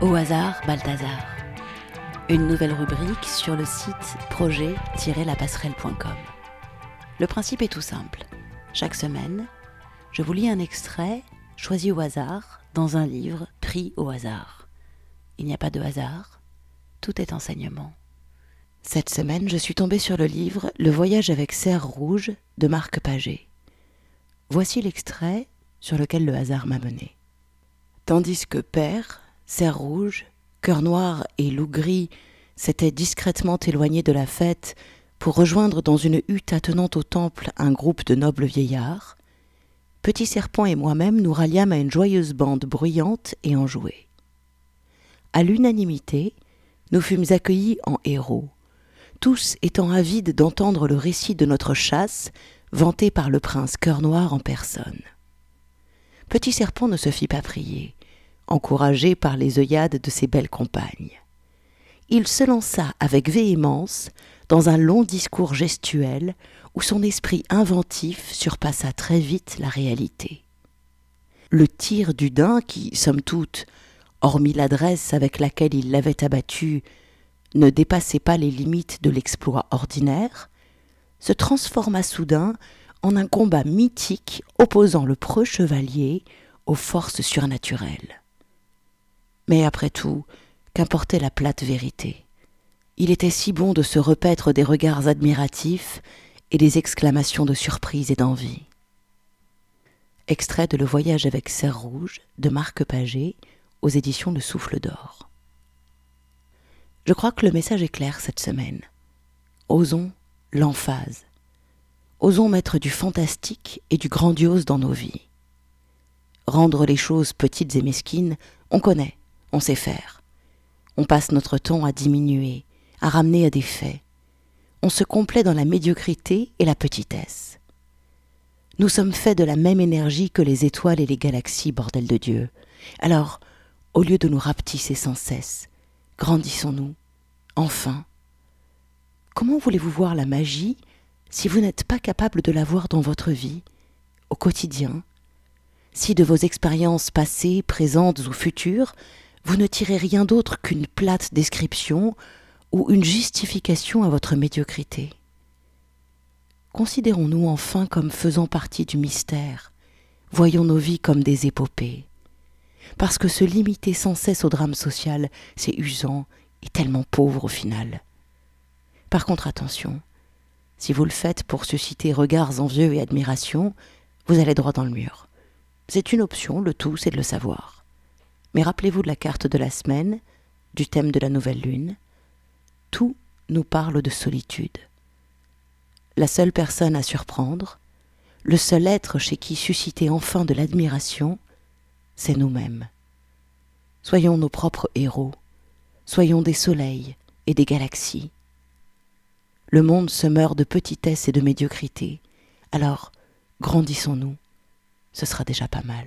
Au hasard, Balthazar. Une nouvelle rubrique sur le site projet-lapasserelle.com. Le principe est tout simple. Chaque semaine, je vous lis un extrait choisi au hasard dans un livre pris au hasard. Il n'y a pas de hasard, tout est enseignement. Cette semaine, je suis tombée sur le livre Le voyage avec serre rouge de Marc Paget. Voici l'extrait sur lequel le hasard m'a mené. Tandis que Père, Serre rouge, Cœur noir et Loup gris s'étaient discrètement éloignés de la fête pour rejoindre dans une hutte attenante au temple un groupe de nobles vieillards, Petit Serpent et moi-même nous ralliâmes à une joyeuse bande bruyante et enjouée. À l'unanimité, nous fûmes accueillis en héros, tous étant avides d'entendre le récit de notre chasse vanté par le prince Cœur Noir en personne. Petit Serpent ne se fit pas prier, encouragé par les œillades de ses belles compagnes. Il se lança avec véhémence dans un long discours gestuel où son esprit inventif surpassa très vite la réalité. Le tir du daim qui, somme toute, hormis l'adresse avec laquelle il l'avait abattu, ne dépassait pas les limites de l'exploit ordinaire, se transforma soudain en un combat mythique opposant le preux chevalier aux forces surnaturelles. Mais après tout, qu'importait la plate vérité? Il était si bon de se repaître des regards admiratifs et des exclamations de surprise et d'envie. Extrait de Le Voyage avec Serre Rouge de Marc Paget aux éditions Le Souffle d'Or. Je crois que le message est clair cette semaine. Osons l'emphase. Osons mettre du fantastique et du grandiose dans nos vies. Rendre les choses petites et mesquines, on connaît, on sait faire. On passe notre temps à diminuer, à ramener à des faits, on se complaît dans la médiocrité et la petitesse. Nous sommes faits de la même énergie que les étoiles et les galaxies, bordel de Dieu. Alors, au lieu de nous rapetisser sans cesse, grandissons-nous, enfin. Comment voulez-vous voir la magie si vous n'êtes pas capable de la voir dans votre vie, au quotidien, si de vos expériences passées, présentes ou futures, vous ne tirez rien d'autre qu'une plate description ou une justification à votre médiocrité. Considérons-nous enfin comme faisant partie du mystère, voyons nos vies comme des épopées. Parce que se limiter sans cesse au drame social, c'est usant et tellement pauvre au final. Par contre, attention, si vous le faites pour susciter regards envieux et admiration, vous allez droit dans le mur. C'est une option, le tout c'est de le savoir. Mais rappelez-vous de la carte de la semaine, du thème de la nouvelle lune, tout nous parle de solitude. La seule personne à surprendre, le seul être chez qui susciter enfin de l'admiration, c'est nous-mêmes. Soyons nos propres héros, soyons des soleils et des galaxies. Le monde se meurt de petitesse et de médiocrité, alors grandissons-nous, ce sera déjà pas mal.